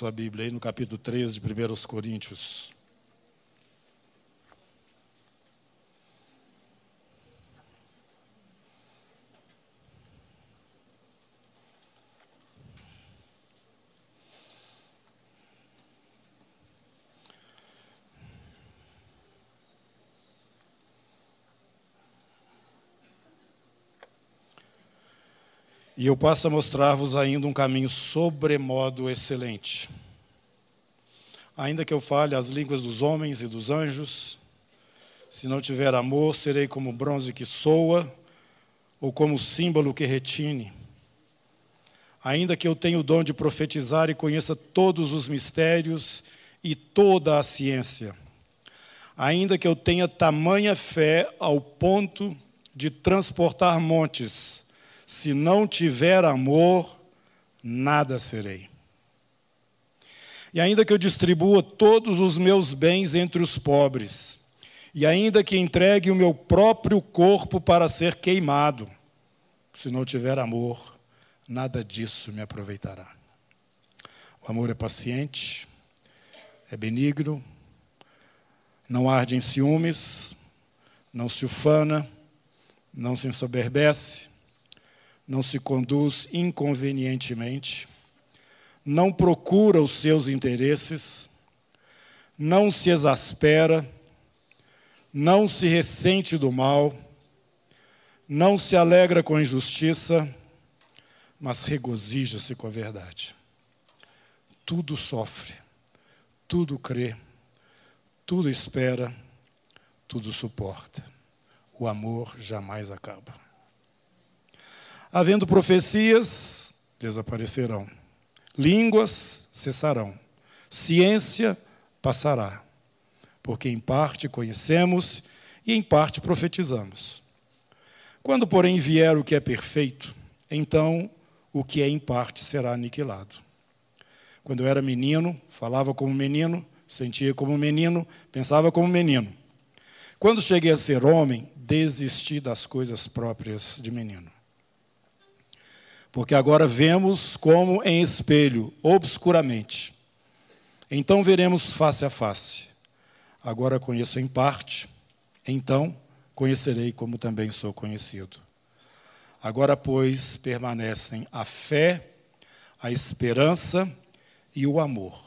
sua Bíblia aí no capítulo 13 de 1 Coríntios. E eu passo a mostrar-vos ainda um caminho sobremodo excelente. Ainda que eu fale as línguas dos homens e dos anjos, se não tiver amor, serei como bronze que soa, ou como símbolo que retine. Ainda que eu tenha o dom de profetizar e conheça todos os mistérios e toda a ciência, ainda que eu tenha tamanha fé ao ponto de transportar montes, se não tiver amor, nada serei. E ainda que eu distribua todos os meus bens entre os pobres, e ainda que entregue o meu próprio corpo para ser queimado, se não tiver amor, nada disso me aproveitará. O amor é paciente, é benigno, não arde em ciúmes, não se ufana, não se ensoberbece, não se conduz inconvenientemente, não procura os seus interesses, não se exaspera, não se ressente do mal, não se alegra com a injustiça, mas regozija-se com a verdade. Tudo sofre, tudo crê, tudo espera, tudo suporta. O amor jamais acaba. Havendo profecias, desaparecerão. Línguas cessarão. Ciência passará. Porque em parte conhecemos e em parte profetizamos. Quando, porém, vier o que é perfeito, então o que é em parte será aniquilado. Quando eu era menino, falava como menino, sentia como menino, pensava como menino. Quando cheguei a ser homem, desisti das coisas próprias de menino porque agora vemos como em espelho, obscuramente. Então veremos face a face. Agora conheço em parte, então conhecerei como também sou conhecido. Agora, pois, permanecem a fé, a esperança e o amor.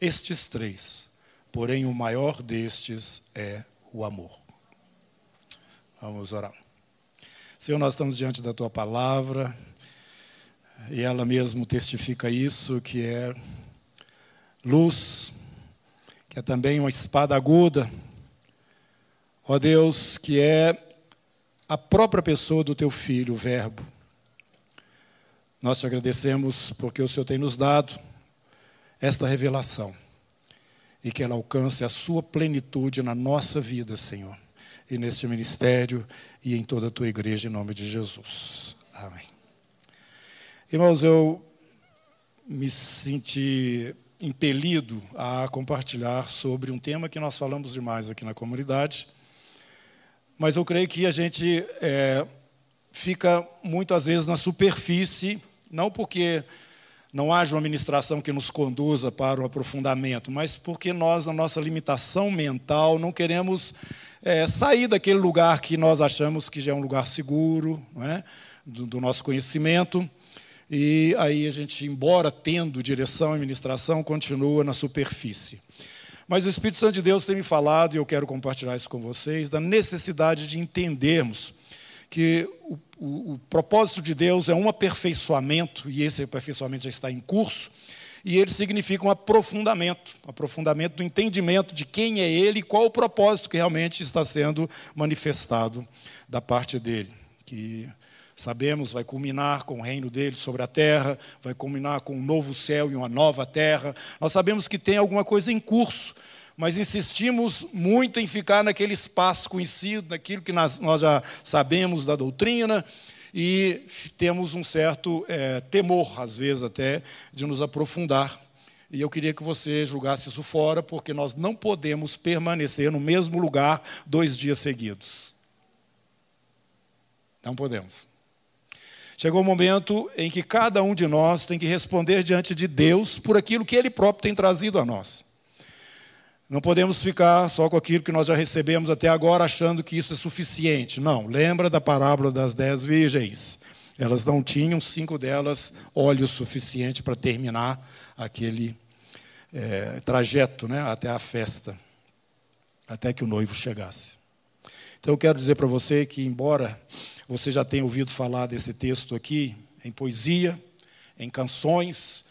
Estes três, porém o maior destes é o amor. Vamos orar. Senhor, nós estamos diante da tua palavra e ela mesmo testifica isso, que é luz, que é também uma espada aguda. Ó Deus, que é a própria pessoa do teu filho, o Verbo. Nós te agradecemos porque o Senhor tem nos dado esta revelação e que ela alcance a sua plenitude na nossa vida, Senhor, e neste ministério e em toda a tua igreja, em nome de Jesus. Amém. Irmãos, eu me senti impelido a compartilhar sobre um tema que nós falamos demais aqui na comunidade, mas eu creio que a gente é, fica muitas vezes na superfície, não porque não haja uma ministração que nos conduza para o aprofundamento, mas porque nós, na nossa limitação mental, não queremos é, sair daquele lugar que nós achamos que já é um lugar seguro, é? do, do nosso conhecimento. E aí a gente, embora tendo direção e administração, continua na superfície. Mas o Espírito Santo de Deus tem me falado, e eu quero compartilhar isso com vocês, da necessidade de entendermos que o, o, o propósito de Deus é um aperfeiçoamento, e esse aperfeiçoamento já está em curso, e ele significa um aprofundamento, um aprofundamento do entendimento de quem é ele e qual o propósito que realmente está sendo manifestado da parte dele. Que sabemos, vai culminar com o reino dele sobre a terra, vai culminar com um novo céu e uma nova terra. Nós sabemos que tem alguma coisa em curso, mas insistimos muito em ficar naquele espaço conhecido, naquilo que nós, já sabemos da doutrina, e temos um certo é, temor, às vezes até, de nos aprofundar. E eu queria que você julgasse isso fora, porque nós não podemos permanecer no mesmo lugar dois dias seguidos. Não podemos. Chegou o momento em que cada um de nós tem que responder diante de Deus por aquilo que Ele próprio tem trazido a nós. Não podemos ficar só com aquilo que nós já recebemos até agora, achando que isso é suficiente. Não, lembra da parábola das dez virgens. Elas não tinham, cinco delas, óleo suficiente para terminar aquele é, trajeto né, até a festa, até que o noivo chegasse. Então eu quero dizer para você que, embora você já tenha ouvido falar desse texto aqui, em poesia, em canções,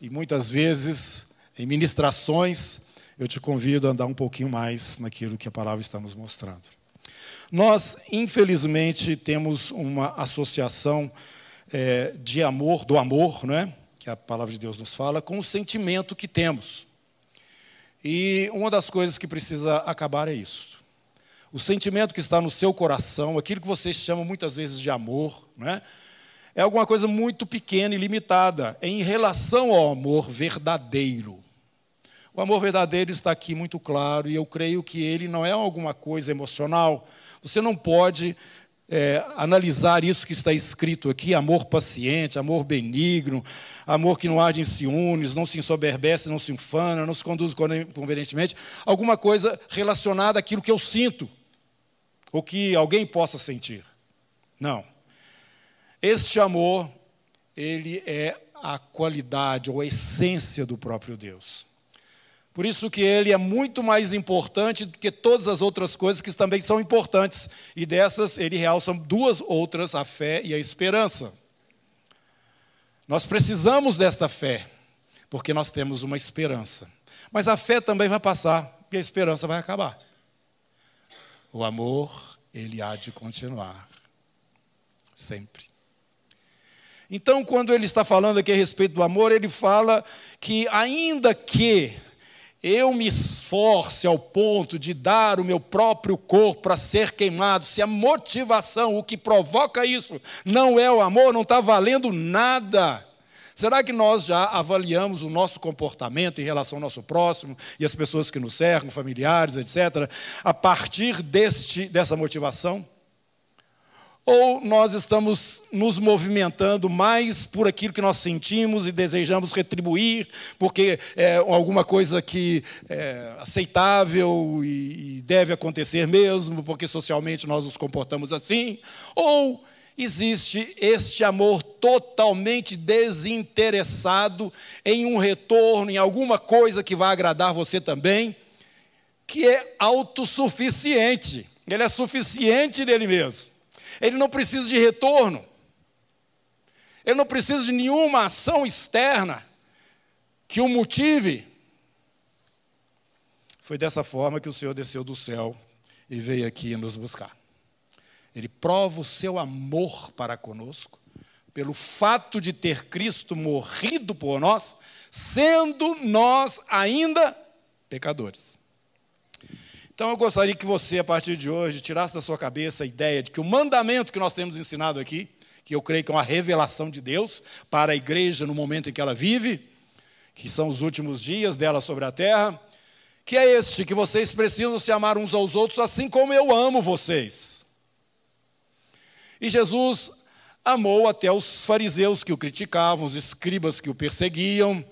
e muitas vezes em ministrações, eu te convido a andar um pouquinho mais naquilo que a palavra está nos mostrando. Nós, infelizmente, temos uma associação é, de amor, do amor, não é? que a palavra de Deus nos fala, com o sentimento que temos. E uma das coisas que precisa acabar é isso. O sentimento que está no seu coração, aquilo que vocês chamam muitas vezes de amor, não é? é alguma coisa muito pequena e limitada em relação ao amor verdadeiro. O amor verdadeiro está aqui muito claro e eu creio que ele não é alguma coisa emocional. Você não pode é, analisar isso que está escrito aqui: amor paciente, amor benigno, amor que não age em ciúmes, não se ensoberbece, não se infana, não se conduz convenientemente, alguma coisa relacionada àquilo que eu sinto, ou que alguém possa sentir. Não. Este amor, ele é a qualidade ou a essência do próprio Deus. Por isso que ele é muito mais importante do que todas as outras coisas que também são importantes. E dessas ele realça duas outras, a fé e a esperança. Nós precisamos desta fé, porque nós temos uma esperança. Mas a fé também vai passar e a esperança vai acabar. O amor, ele há de continuar. Sempre. Então, quando ele está falando aqui a respeito do amor, ele fala que, ainda que eu me esforce ao ponto de dar o meu próprio corpo para ser queimado, se a motivação, o que provoca isso, não é o amor, não está valendo nada. Será que nós já avaliamos o nosso comportamento em relação ao nosso próximo e as pessoas que nos cercam, familiares, etc., a partir deste, dessa motivação? Ou nós estamos nos movimentando mais por aquilo que nós sentimos e desejamos retribuir, porque é alguma coisa que é aceitável e deve acontecer mesmo, porque socialmente nós nos comportamos assim? Ou existe este amor totalmente desinteressado em um retorno, em alguma coisa que vai agradar você também, que é autossuficiente, ele é suficiente nele mesmo. Ele não precisa de retorno. Ele não precisa de nenhuma ação externa que o motive. Foi dessa forma que o Senhor desceu do céu e veio aqui nos buscar. Ele prova o seu amor para conosco, pelo fato de ter Cristo morrido por nós, sendo nós ainda pecadores. Então eu gostaria que você, a partir de hoje, tirasse da sua cabeça a ideia de que o mandamento que nós temos ensinado aqui, que eu creio que é uma revelação de Deus para a igreja no momento em que ela vive, que são os últimos dias dela sobre a terra, que é este: que vocês precisam se amar uns aos outros assim como eu amo vocês. E Jesus amou até os fariseus que o criticavam, os escribas que o perseguiam,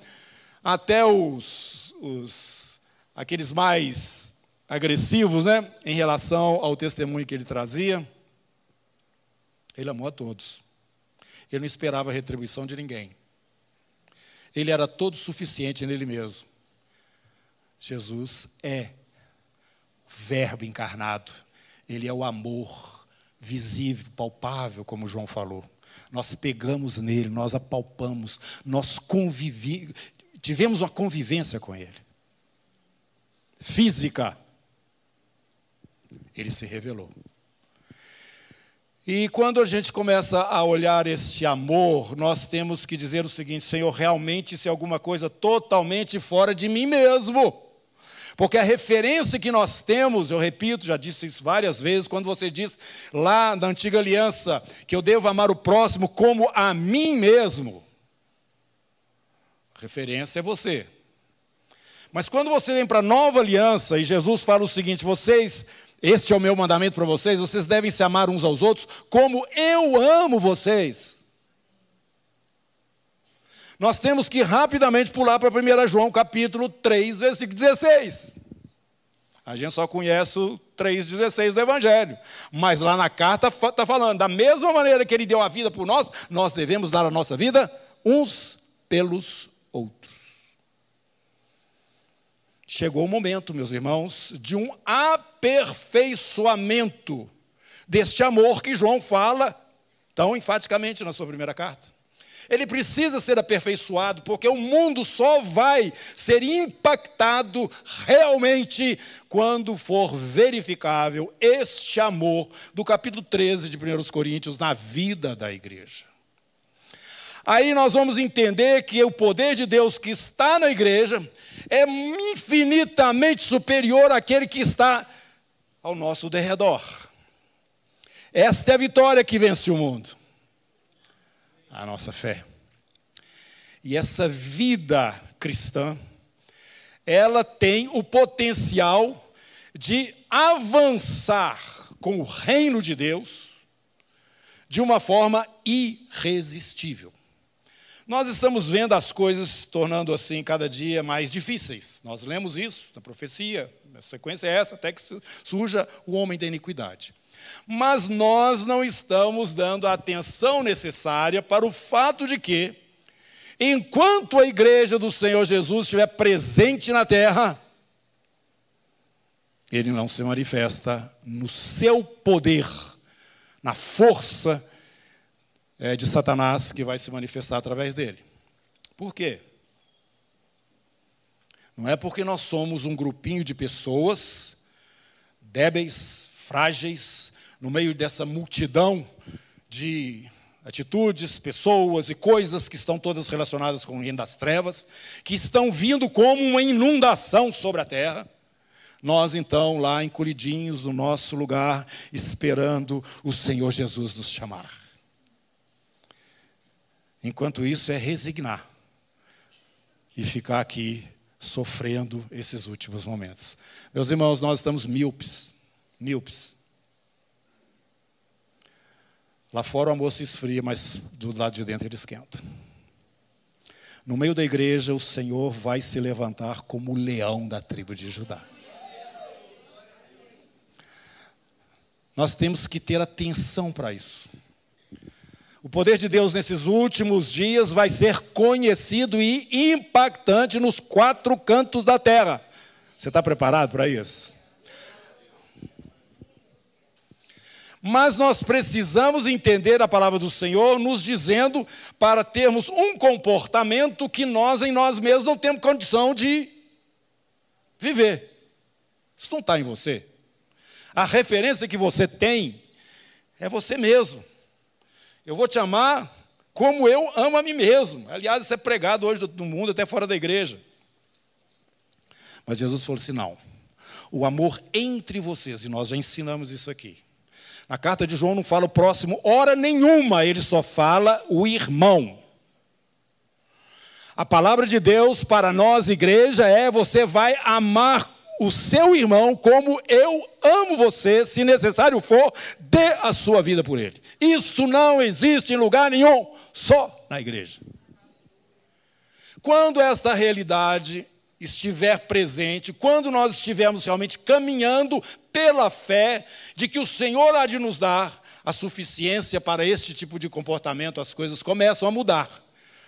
até os, os aqueles mais agressivos, né, em relação ao testemunho que ele trazia. Ele amou a todos. Ele não esperava retribuição de ninguém. Ele era todo suficiente nele mesmo. Jesus é o Verbo encarnado. Ele é o amor visível, palpável, como João falou. Nós pegamos nele, nós apalpamos, nós convivi, tivemos uma convivência com ele. Física ele se revelou. E quando a gente começa a olhar este amor, nós temos que dizer o seguinte: Senhor, realmente isso é alguma coisa totalmente fora de mim mesmo. Porque a referência que nós temos, eu repito, já disse isso várias vezes, quando você diz lá na antiga aliança que eu devo amar o próximo como a mim mesmo, referência é você. Mas quando você vem para a nova aliança e Jesus fala o seguinte: vocês este é o meu mandamento para vocês: vocês devem se amar uns aos outros como eu amo vocês. nós temos que rapidamente pular para 1 João capítulo 3, versículo 16. A gente só conhece o 3,16 do Evangelho. Mas lá na carta está falando, da mesma maneira que ele deu a vida por nós, nós devemos dar a nossa vida uns pelos outros. Chegou o momento, meus irmãos, de um aperfeiçoamento deste amor que João fala tão enfaticamente na sua primeira carta. Ele precisa ser aperfeiçoado, porque o mundo só vai ser impactado realmente quando for verificável este amor do capítulo 13 de 1 Coríntios na vida da igreja. Aí nós vamos entender que o poder de Deus que está na igreja é infinitamente superior àquele que está ao nosso derredor. Esta é a vitória que vence o mundo a nossa fé. E essa vida cristã, ela tem o potencial de avançar com o reino de Deus de uma forma irresistível. Nós estamos vendo as coisas tornando assim cada dia mais difíceis. Nós lemos isso na profecia, a sequência é essa, até que surja o homem da iniquidade mas nós não estamos dando a atenção necessária para o fato de que, enquanto a igreja do Senhor Jesus estiver presente na terra, ele não se manifesta no seu poder, na força é, de Satanás que vai se manifestar através dele. Por quê? Não é porque nós somos um grupinho de pessoas débeis, frágeis, no meio dessa multidão de atitudes, pessoas e coisas que estão todas relacionadas com o reino das trevas, que estão vindo como uma inundação sobre a terra. Nós, então, lá encolhidinhos no nosso lugar, esperando o Senhor Jesus nos chamar. Enquanto isso, é resignar e ficar aqui sofrendo esses últimos momentos. Meus irmãos, nós estamos míopes, míopes. Lá fora o se esfria, mas do lado de dentro ele esquenta. No meio da igreja, o Senhor vai se levantar como o leão da tribo de Judá. Nós temos que ter atenção para isso. O poder de Deus nesses últimos dias vai ser conhecido e impactante nos quatro cantos da terra. Você está preparado para isso? mas nós precisamos entender a palavra do Senhor nos dizendo para termos um comportamento que nós em nós mesmos não temos condição de viver. Isso não está em você. A referência que você tem é você mesmo. Eu vou te amar como eu amo a mim mesmo. Aliás, isso é pregado hoje no mundo, até fora da igreja. Mas Jesus falou assim: não. O amor entre vocês, e nós já ensinamos isso aqui na carta de João não fala o próximo hora nenhuma, ele só fala o irmão. A palavra de Deus para nós, igreja, é: você vai amar o seu irmão como eu amo você, se necessário for, dê a sua vida por ele. Isto não existe em lugar nenhum, só na igreja. Quando esta realidade estiver presente, quando nós estivermos realmente caminhando pela fé de que o Senhor há de nos dar a suficiência para este tipo de comportamento, as coisas começam a mudar.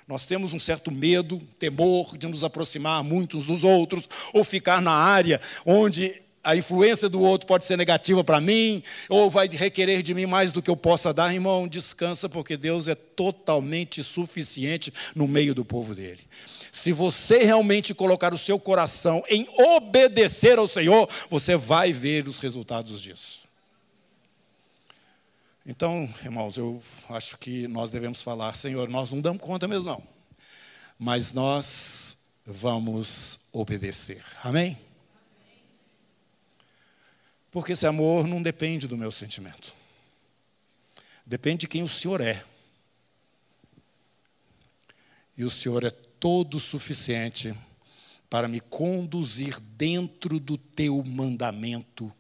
Nós temos um certo medo, temor de nos aproximar muitos dos outros, ou ficar na área onde a influência do outro pode ser negativa para mim, ou vai requerer de mim mais do que eu possa dar. Irmão, descansa, porque Deus é totalmente suficiente no meio do povo dele. Se você realmente colocar o seu coração em obedecer ao Senhor, você vai ver os resultados disso. Então, irmãos, eu acho que nós devemos falar, Senhor, nós não damos conta mesmo não, mas nós vamos obedecer. Amém? Porque esse amor não depende do meu sentimento. Depende de quem o Senhor é. E o Senhor é todo suficiente para me conduzir dentro do teu mandamento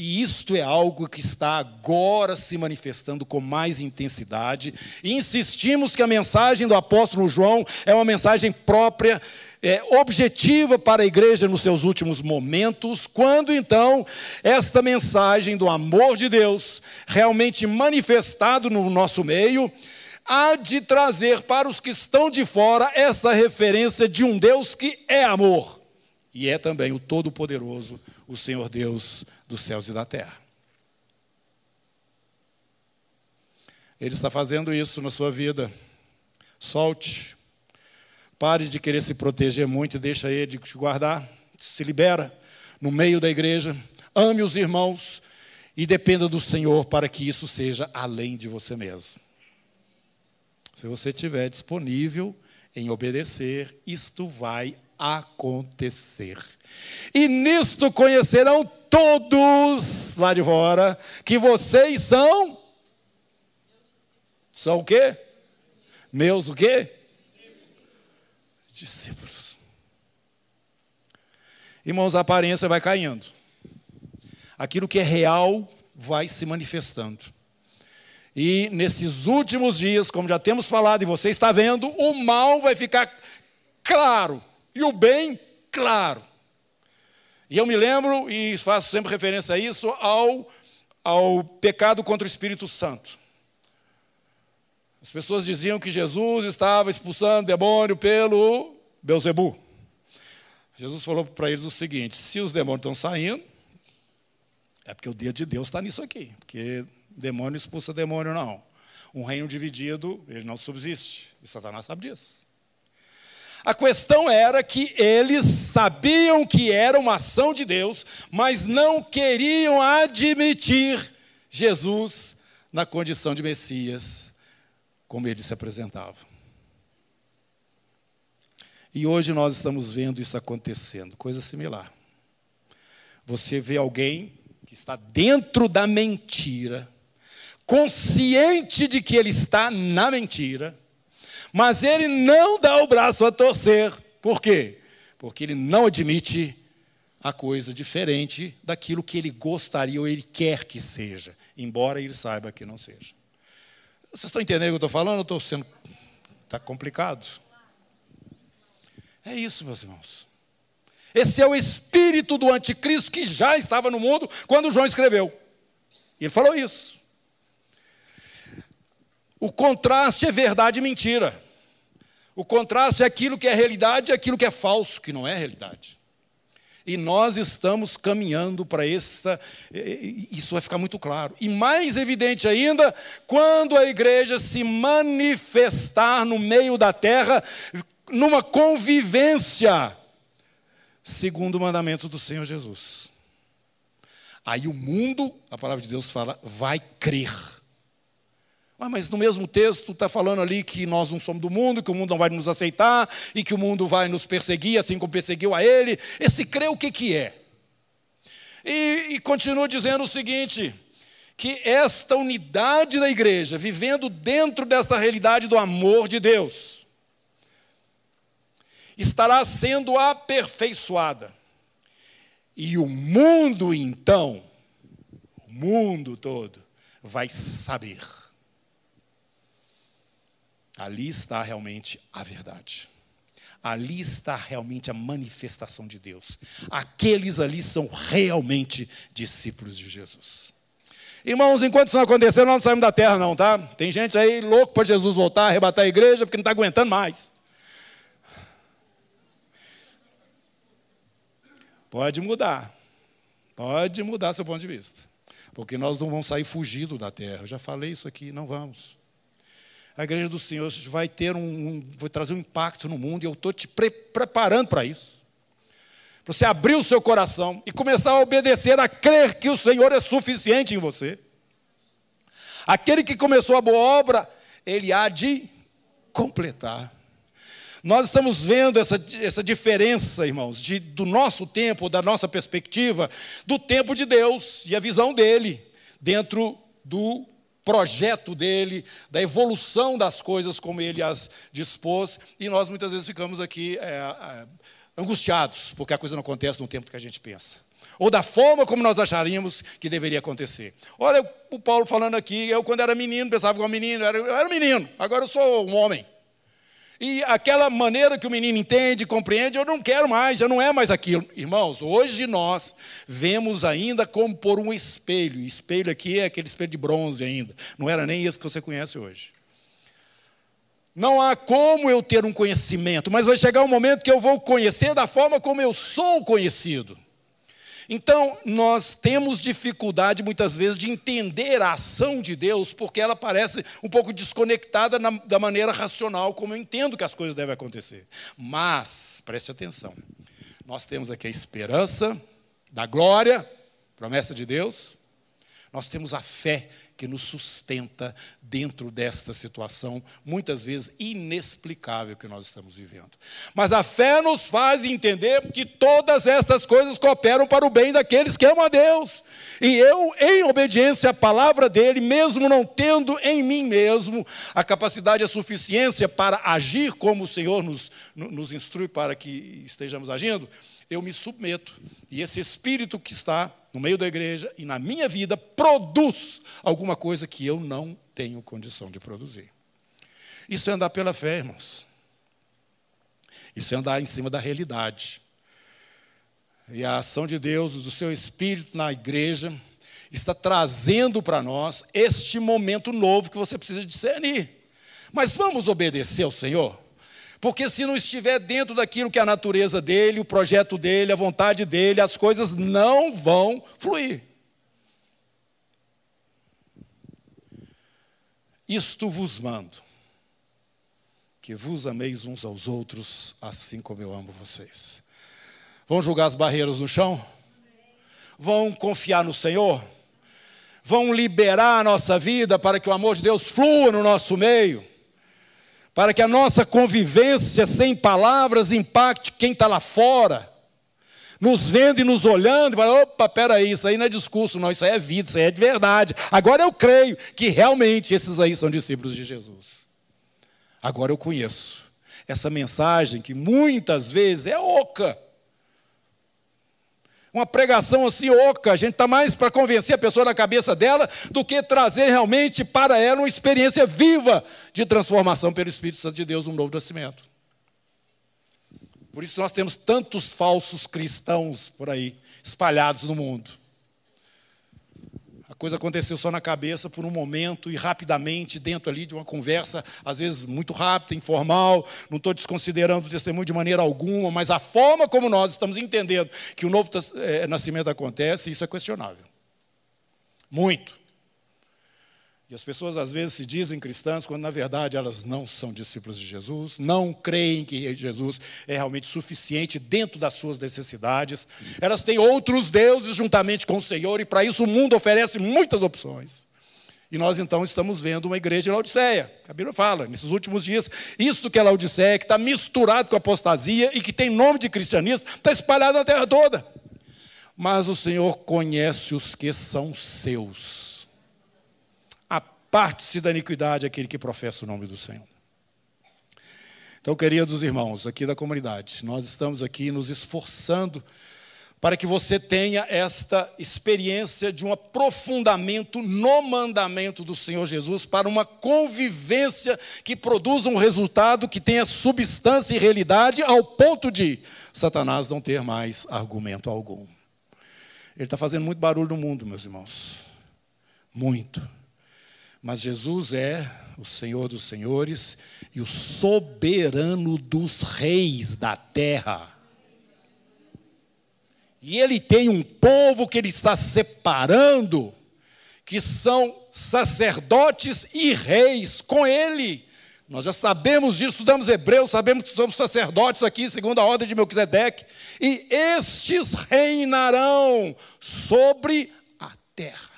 E isto é algo que está agora se manifestando com mais intensidade. E insistimos que a mensagem do apóstolo João é uma mensagem própria, é, objetiva para a igreja nos seus últimos momentos, quando então esta mensagem do amor de Deus, realmente manifestado no nosso meio, há de trazer para os que estão de fora essa referência de um Deus que é amor e é também o Todo-Poderoso, o Senhor Deus dos céus e da terra. Ele está fazendo isso na sua vida. Solte. Pare de querer se proteger muito e deixa ele te guardar. Se libera no meio da igreja. Ame os irmãos e dependa do Senhor para que isso seja além de você mesmo. Se você estiver disponível em obedecer, isto vai acontecer. E nisto conhecerão todos lá de fora que vocês são são o quê? Meus o quê? Discípulos. Irmãos, a aparência vai caindo. Aquilo que é real vai se manifestando. E nesses últimos dias, como já temos falado e você está vendo, o mal vai ficar claro e o bem claro. E eu me lembro, e faço sempre referência a isso, ao, ao pecado contra o Espírito Santo. As pessoas diziam que Jesus estava expulsando demônio pelo Beuzebu. Jesus falou para eles o seguinte: se os demônios estão saindo, é porque o dia de Deus está nisso aqui. Porque Demônio expulsa demônio, não. Um reino dividido, ele não subsiste. E Satanás sabe disso. A questão era que eles sabiam que era uma ação de Deus, mas não queriam admitir Jesus na condição de Messias, como ele se apresentava. E hoje nós estamos vendo isso acontecendo, coisa similar. Você vê alguém que está dentro da mentira, consciente de que ele está na mentira, mas ele não dá o braço a torcer. Por quê? Porque ele não admite a coisa diferente daquilo que ele gostaria ou ele quer que seja, embora ele saiba que não seja. Vocês estão entendendo o que eu estou falando? Estou sendo. Está complicado. É isso, meus irmãos. Esse é o espírito do anticristo que já estava no mundo quando João escreveu. Ele falou isso. O contraste é verdade e mentira. O contraste é aquilo que é realidade e aquilo que é falso, que não é realidade. E nós estamos caminhando para essa. Isso vai ficar muito claro. E mais evidente ainda, quando a igreja se manifestar no meio da terra, numa convivência, segundo o mandamento do Senhor Jesus. Aí o mundo, a palavra de Deus fala, vai crer ah, mas no mesmo texto está falando ali que nós não somos do mundo, que o mundo não vai nos aceitar e que o mundo vai nos perseguir, assim como perseguiu a ele. Esse crê o que, que é? E, e continua dizendo o seguinte: que esta unidade da igreja, vivendo dentro dessa realidade do amor de Deus, estará sendo aperfeiçoada. E o mundo, então, o mundo todo, vai saber Ali está realmente a verdade. Ali está realmente a manifestação de Deus. Aqueles ali são realmente discípulos de Jesus. Irmãos, enquanto isso não acontecer, nós não saímos da terra, não, tá? Tem gente aí louco para Jesus voltar, arrebatar a igreja, porque não está aguentando mais. Pode mudar. Pode mudar seu ponto de vista. Porque nós não vamos sair fugido da terra. Eu já falei isso aqui, não vamos a igreja do Senhor vai ter um, um vai trazer um impacto no mundo e eu estou te pre preparando para isso. Para você abrir o seu coração e começar a obedecer, a crer que o Senhor é suficiente em você. Aquele que começou a boa obra, ele há de completar. Nós estamos vendo essa, essa diferença, irmãos, de, do nosso tempo, da nossa perspectiva, do tempo de Deus e a visão dele dentro do projeto dele, da evolução das coisas como ele as dispôs, e nós muitas vezes ficamos aqui é, é, angustiados, porque a coisa não acontece no tempo que a gente pensa. ou da forma como nós acharíamos que deveria acontecer. Olha o Paulo falando aqui, eu quando era menino, pensava que era menino, eu era, eu era menino, agora eu sou um homem. E aquela maneira que o menino entende, compreende, eu não quero mais, já não é mais aquilo. Irmãos, hoje nós vemos ainda como por um espelho. Espelho aqui é aquele espelho de bronze ainda. Não era nem esse que você conhece hoje. Não há como eu ter um conhecimento, mas vai chegar um momento que eu vou conhecer da forma como eu sou conhecido. Então, nós temos dificuldade muitas vezes de entender a ação de Deus, porque ela parece um pouco desconectada na, da maneira racional como eu entendo que as coisas devem acontecer. Mas, preste atenção, nós temos aqui a esperança da glória, promessa de Deus, nós temos a fé que nos sustenta dentro desta situação, muitas vezes inexplicável que nós estamos vivendo. Mas a fé nos faz entender que todas estas coisas cooperam para o bem daqueles que amam a Deus. E eu, em obediência à palavra dele, mesmo não tendo em mim mesmo a capacidade e a suficiência para agir como o Senhor nos, nos instrui para que estejamos agindo, eu me submeto. E esse espírito que está no meio da igreja e na minha vida produz alguma coisa que eu não tenho condição de produzir. Isso é andar pela fé, irmãos. Isso é andar em cima da realidade. E a ação de Deus, do seu Espírito na igreja, está trazendo para nós este momento novo que você precisa discernir. Mas vamos obedecer ao Senhor? Porque se não estiver dentro daquilo que é a natureza dele, o projeto dele, a vontade dele, as coisas não vão fluir. Isto vos mando, que vos ameis uns aos outros, assim como eu amo vocês. Vão julgar as barreiras no chão? Vão confiar no Senhor? Vão liberar a nossa vida para que o amor de Deus flua no nosso meio? Para que a nossa convivência sem palavras impacte quem está lá fora, nos vendo e nos olhando, e fala, opa, peraí, isso aí não é discurso, não, isso aí é vida, isso aí é de verdade. Agora eu creio que realmente esses aí são discípulos de Jesus. Agora eu conheço essa mensagem que muitas vezes é oca uma pregação assim oca, a gente está mais para convencer a pessoa na cabeça dela do que trazer realmente para ela uma experiência viva de transformação pelo Espírito Santo de Deus, um novo nascimento. Por isso nós temos tantos falsos cristãos por aí, espalhados no mundo coisa aconteceu só na cabeça por um momento e rapidamente, dentro ali de uma conversa, às vezes muito rápida, informal. Não estou desconsiderando o testemunho de maneira alguma, mas a forma como nós estamos entendendo que o novo é, nascimento acontece, isso é questionável. Muito. E as pessoas às vezes se dizem cristãs quando na verdade elas não são discípulos de Jesus, não creem que Jesus é realmente suficiente dentro das suas necessidades. Elas têm outros deuses juntamente com o Senhor e para isso o mundo oferece muitas opções. E nós então estamos vendo uma igreja de Laodiceia. A Bíblia fala, nesses últimos dias, isso que é Laodiceia, que está misturado com apostasia e que tem nome de cristianismo, está espalhado na terra toda. Mas o Senhor conhece os que são seus parte-se da iniquidade aquele que professa o nome do Senhor. Então, queridos irmãos aqui da comunidade, nós estamos aqui nos esforçando para que você tenha esta experiência de um aprofundamento no mandamento do Senhor Jesus, para uma convivência que produza um resultado que tenha substância e realidade, ao ponto de Satanás não ter mais argumento algum. Ele está fazendo muito barulho no mundo, meus irmãos. Muito. Mas Jesus é o Senhor dos senhores e o soberano dos reis da terra. E ele tem um povo que ele está separando, que são sacerdotes e reis com ele. Nós já sabemos disso, estudamos Hebreus, sabemos que somos sacerdotes aqui, segundo a ordem de Melquisedeque. E estes reinarão sobre a terra.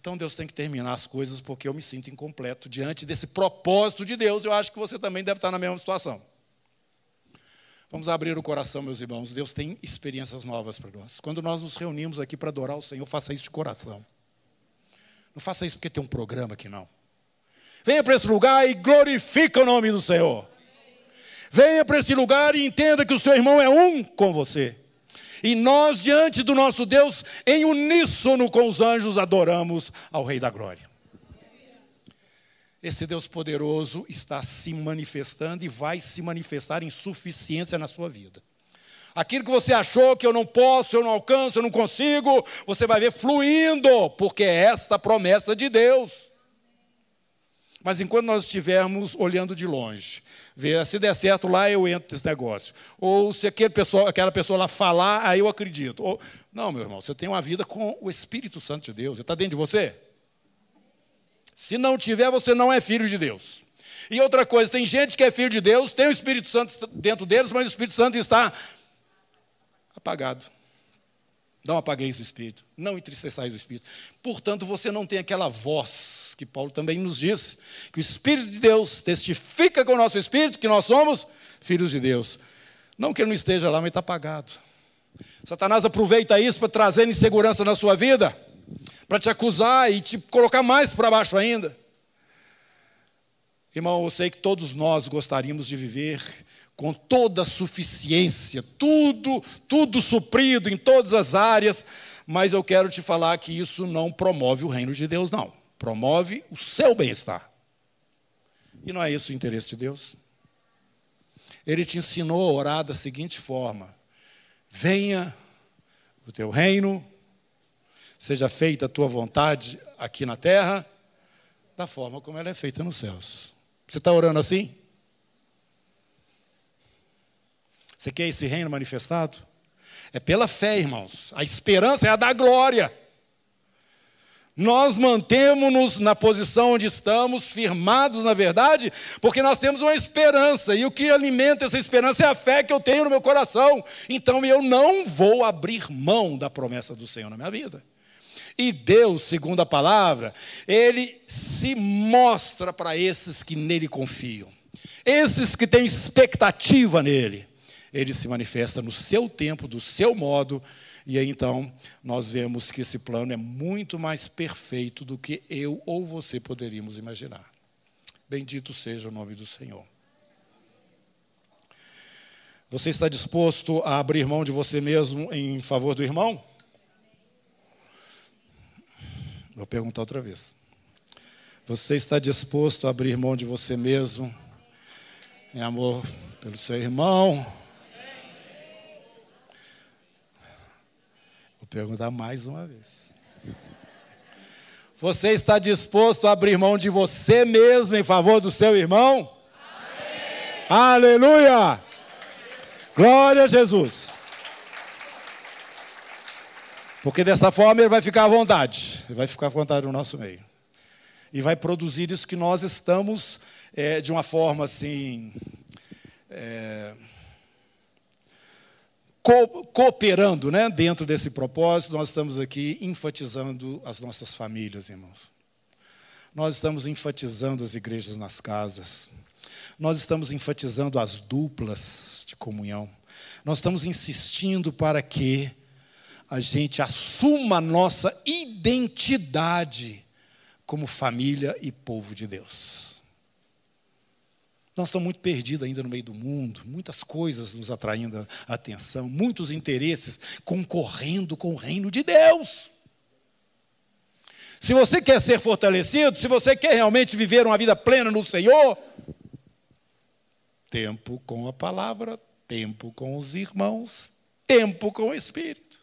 Então Deus tem que terminar as coisas porque eu me sinto incompleto diante desse propósito de Deus. Eu acho que você também deve estar na mesma situação. Vamos abrir o coração, meus irmãos. Deus tem experiências novas para nós. Quando nós nos reunimos aqui para adorar o Senhor, faça isso de coração. Não faça isso porque tem um programa aqui, não. Venha para esse lugar e glorifique o nome do Senhor. Venha para esse lugar e entenda que o seu irmão é um com você. E nós, diante do nosso Deus, em uníssono com os anjos, adoramos ao Rei da Glória. Esse Deus poderoso está se manifestando e vai se manifestar em suficiência na sua vida. Aquilo que você achou que eu não posso, eu não alcanço, eu não consigo, você vai ver fluindo, porque é esta a promessa de Deus. Mas enquanto nós estivermos olhando de longe, ver se der certo lá, eu entro nesse negócio. Ou se aquele pessoa, aquela pessoa lá falar, aí eu acredito. Ou, não, meu irmão, você tem uma vida com o Espírito Santo de Deus. Ele está dentro de você? Se não tiver, você não é filho de Deus. E outra coisa, tem gente que é filho de Deus, tem o Espírito Santo dentro deles, mas o Espírito Santo está apagado. Não apagueis o Espírito, não entristeçais o Espírito. Portanto, você não tem aquela voz que Paulo também nos diz, que o Espírito de Deus testifica com o nosso Espírito que nós somos filhos de Deus. Não que ele não esteja lá, mas está apagado. Satanás aproveita isso para trazer insegurança na sua vida para te acusar e te colocar mais para baixo ainda. Irmão, eu sei que todos nós gostaríamos de viver com toda a suficiência, tudo, tudo suprido em todas as áreas, mas eu quero te falar que isso não promove o reino de Deus, não. Promove o seu bem-estar. E não é isso o interesse de Deus? Ele te ensinou a orar da seguinte forma: Venha o teu reino, seja feita a tua vontade aqui na terra, da forma como ela é feita nos céus. Você está orando assim? Você quer esse reino manifestado? É pela fé, irmãos. A esperança é a da glória. Nós mantemos-nos na posição onde estamos, firmados na verdade, porque nós temos uma esperança, e o que alimenta essa esperança é a fé que eu tenho no meu coração. Então eu não vou abrir mão da promessa do Senhor na minha vida. E Deus, segundo a palavra, ele se mostra para esses que nele confiam, esses que têm expectativa nele. Ele se manifesta no seu tempo, do seu modo, e aí então nós vemos que esse plano é muito mais perfeito do que eu ou você poderíamos imaginar. Bendito seja o nome do Senhor. Você está disposto a abrir mão de você mesmo em favor do irmão? Vou perguntar outra vez. Você está disposto a abrir mão de você mesmo em amor pelo seu irmão? Perguntar mais uma vez. Você está disposto a abrir mão de você mesmo em favor do seu irmão? Amém. Aleluia! Glória a Jesus. Porque dessa forma ele vai ficar à vontade, ele vai ficar à vontade no nosso meio. E vai produzir isso que nós estamos, é, de uma forma assim, é, co cooperando né, dentro desse propósito, nós estamos aqui enfatizando as nossas famílias, irmãos. Nós estamos enfatizando as igrejas nas casas. Nós estamos enfatizando as duplas de comunhão. Nós estamos insistindo para que a gente assuma a nossa identidade como família e povo de Deus. Nós estamos muito perdidos ainda no meio do mundo, muitas coisas nos atraindo a atenção, muitos interesses concorrendo com o reino de Deus. Se você quer ser fortalecido, se você quer realmente viver uma vida plena no Senhor, tempo com a palavra, tempo com os irmãos, tempo com o Espírito.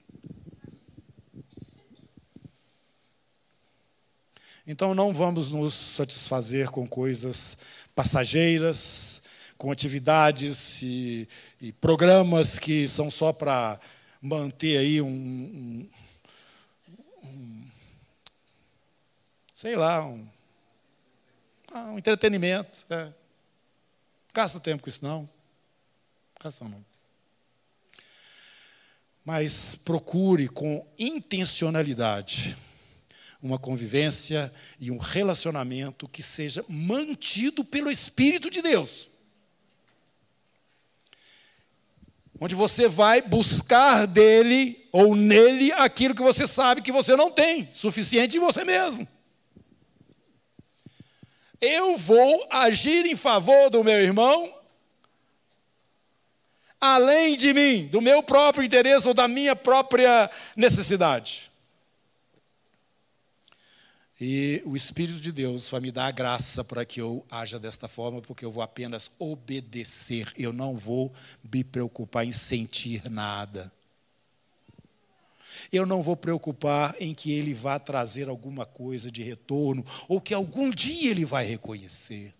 Então não vamos nos satisfazer com coisas passageiras, com atividades e, e programas que são só para manter aí um, um, um, sei lá, um, ah, um entretenimento. É. Gasta tempo com isso não. Gasta não. Mas procure com intencionalidade uma convivência e um relacionamento que seja mantido pelo Espírito de Deus. Onde você vai buscar dele ou nele aquilo que você sabe que você não tem, suficiente em você mesmo. Eu vou agir em favor do meu irmão além de mim, do meu próprio interesse ou da minha própria necessidade. E o Espírito de Deus vai me dar a graça para que eu haja desta forma, porque eu vou apenas obedecer, eu não vou me preocupar em sentir nada. Eu não vou preocupar em que ele vá trazer alguma coisa de retorno, ou que algum dia ele vai reconhecer.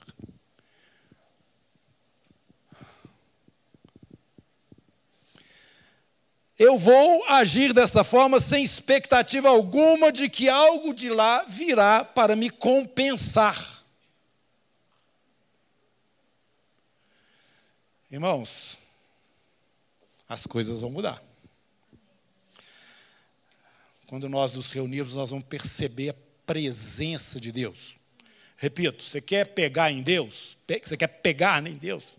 Eu vou agir desta forma sem expectativa alguma de que algo de lá virá para me compensar. Irmãos, as coisas vão mudar. Quando nós nos reunirmos, nós vamos perceber a presença de Deus. Repito, você quer pegar em Deus? Você quer pegar em Deus?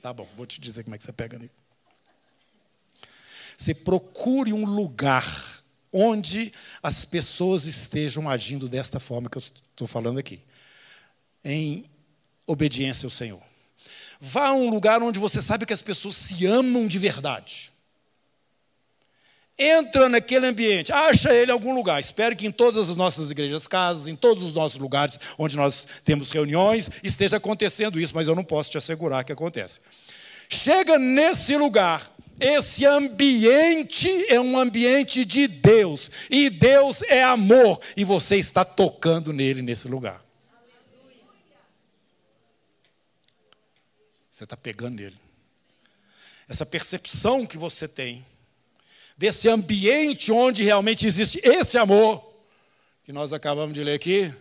Tá bom, vou te dizer como é que você pega nele. Você procure um lugar onde as pessoas estejam agindo desta forma que eu estou falando aqui, em obediência ao Senhor. Vá a um lugar onde você sabe que as pessoas se amam de verdade. Entra naquele ambiente, acha ele em algum lugar. Espero que em todas as nossas igrejas, casas, em todos os nossos lugares onde nós temos reuniões, esteja acontecendo isso, mas eu não posso te assegurar que acontece. Chega nesse lugar esse ambiente é um ambiente de Deus, e Deus é amor, e você está tocando nele nesse lugar. Você está pegando nele. Essa percepção que você tem, desse ambiente onde realmente existe esse amor, que nós acabamos de ler aqui,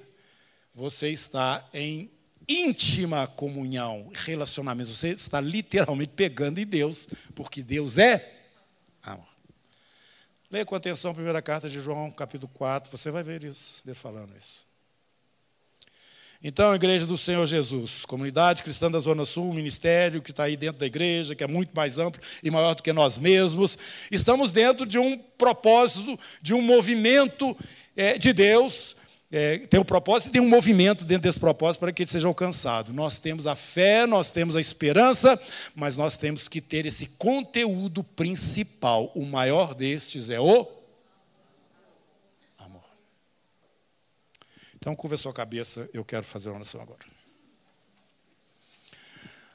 você está em íntima comunhão, relacionamento. Você está literalmente pegando em Deus, porque Deus é amor. Leia com atenção a primeira carta de João, capítulo 4, você vai ver isso, ele falando isso. Então, Igreja do Senhor Jesus, comunidade cristã da Zona Sul, ministério que está aí dentro da igreja, que é muito mais amplo e maior do que nós mesmos, estamos dentro de um propósito, de um movimento é, de Deus é, tem um propósito e tem um movimento dentro desse propósito para que ele seja alcançado. Nós temos a fé, nós temos a esperança, mas nós temos que ter esse conteúdo principal. O maior destes é o amor. Então, curva a sua cabeça, eu quero fazer uma oração agora.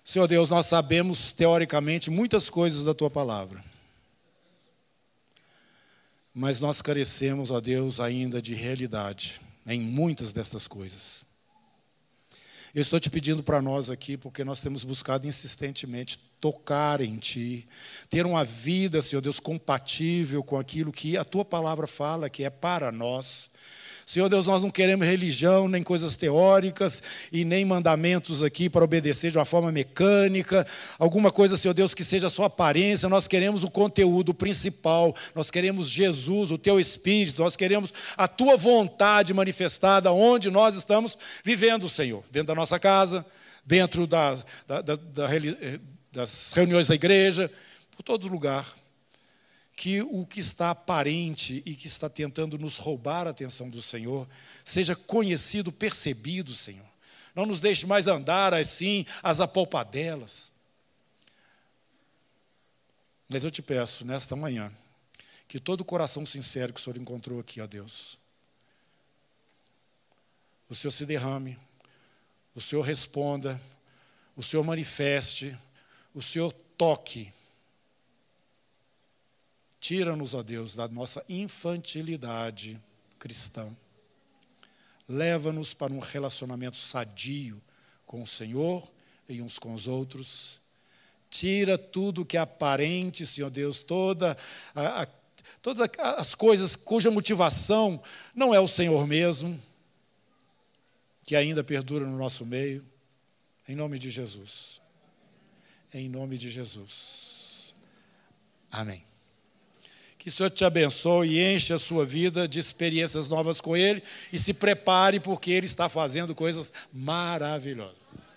Senhor Deus, nós sabemos teoricamente muitas coisas da tua palavra. Mas nós carecemos, ó Deus, ainda de realidade em muitas destas coisas. Eu estou te pedindo para nós aqui, porque nós temos buscado insistentemente tocar em Ti, ter uma vida, Senhor Deus, compatível com aquilo que a Tua palavra fala, que é para nós. Senhor Deus, nós não queremos religião, nem coisas teóricas e nem mandamentos aqui para obedecer de uma forma mecânica, alguma coisa, Senhor Deus, que seja só aparência. Nós queremos o conteúdo principal, nós queremos Jesus, o Teu Espírito, nós queremos a Tua vontade manifestada onde nós estamos vivendo, Senhor, dentro da nossa casa, dentro da, da, da, das reuniões da igreja, por todo lugar que o que está aparente e que está tentando nos roubar a atenção do Senhor seja conhecido, percebido, Senhor. Não nos deixe mais andar assim, as apalpadelas. Mas eu te peço, nesta manhã, que todo o coração sincero que o Senhor encontrou aqui, ó Deus, o Senhor se derrame, o Senhor responda, o Senhor manifeste, o Senhor toque Tira-nos, ó Deus, da nossa infantilidade cristã. Leva-nos para um relacionamento sadio com o Senhor e uns com os outros. Tira tudo que é aparente, Senhor Deus, toda a, a, todas as coisas cuja motivação não é o Senhor mesmo, que ainda perdura no nosso meio. Em nome de Jesus. Em nome de Jesus. Amém. Que o Senhor te abençoe e enche a sua vida de experiências novas com Ele e se prepare, porque Ele está fazendo coisas maravilhosas.